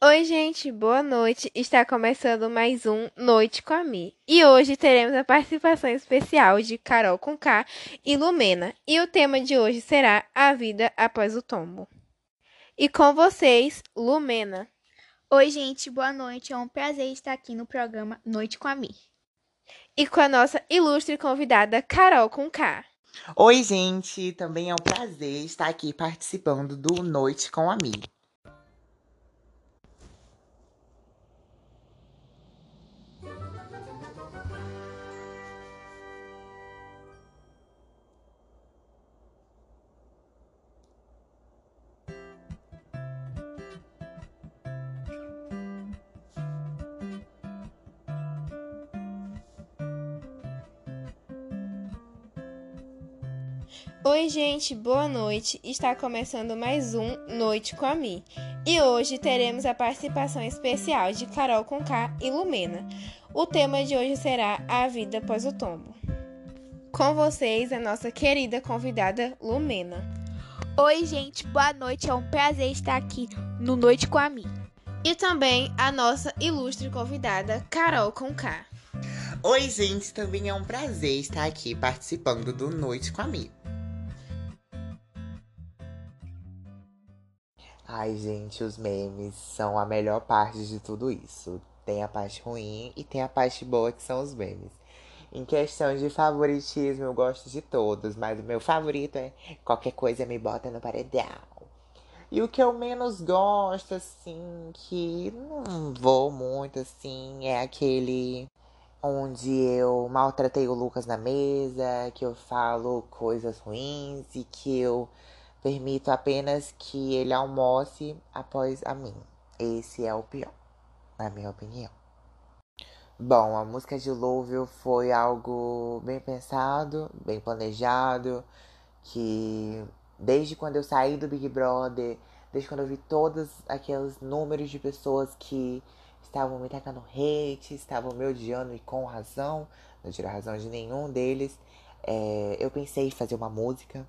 Oi, gente, boa noite. Está começando mais um Noite com a Mi. E hoje teremos a participação especial de Carol Conká e Lumena. E o tema de hoje será a vida após o tombo. E com vocês, Lumena. Oi, gente, boa noite. É um prazer estar aqui no programa Noite com a Mi. E com a nossa ilustre convidada, Carol Conká. Oi, gente, também é um prazer estar aqui participando do Noite com a Mi. Oi, gente, boa noite. Está começando mais um Noite com a Mi. E hoje teremos a participação especial de Carol Conká e Lumena. O tema de hoje será a vida após o tombo. Com vocês, a nossa querida convidada Lumena. Oi, gente, boa noite. É um prazer estar aqui no Noite com a Mi. E também a nossa ilustre convidada Carol Conká. Oi, gente, também é um prazer estar aqui participando do Noite com a Mi. Ai, gente, os memes são a melhor parte de tudo isso. Tem a parte ruim e tem a parte boa que são os memes. Em questão de favoritismo, eu gosto de todos, mas o meu favorito é qualquer coisa me bota no paredão. E o que eu menos gosto, assim, que não vou muito, assim, é aquele onde eu maltratei o Lucas na mesa, que eu falo coisas ruins e que eu permito apenas que ele almoce após a mim. Esse é o pior, na minha opinião. Bom, a música de Dilúvio foi algo bem pensado, bem planejado, que desde quando eu saí do Big Brother, desde quando eu vi todos aqueles números de pessoas que estavam me tacando hate, estavam me odiando e com razão, não tiro razão de nenhum deles, é, eu pensei em fazer uma música.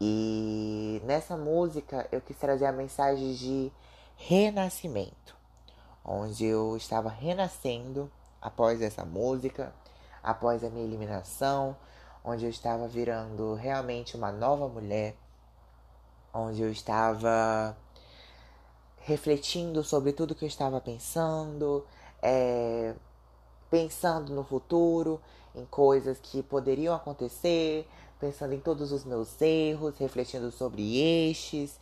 E nessa música eu quis trazer a mensagem de renascimento, onde eu estava renascendo após essa música, após a minha eliminação, onde eu estava virando realmente uma nova mulher, onde eu estava refletindo sobre tudo que eu estava pensando, é, pensando no futuro, em coisas que poderiam acontecer, pensando em todos os meus erros, refletindo sobre estes.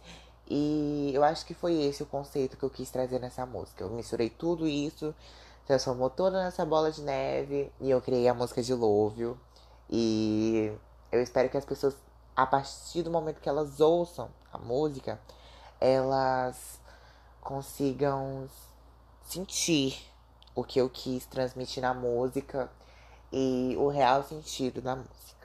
E eu acho que foi esse o conceito que eu quis trazer nessa música. Eu misturei tudo isso transformou toda nessa bola de neve e eu criei a música de Lúvio. E eu espero que as pessoas, a partir do momento que elas ouçam a música, elas consigam sentir o que eu quis transmitir na música e o real sentido da música.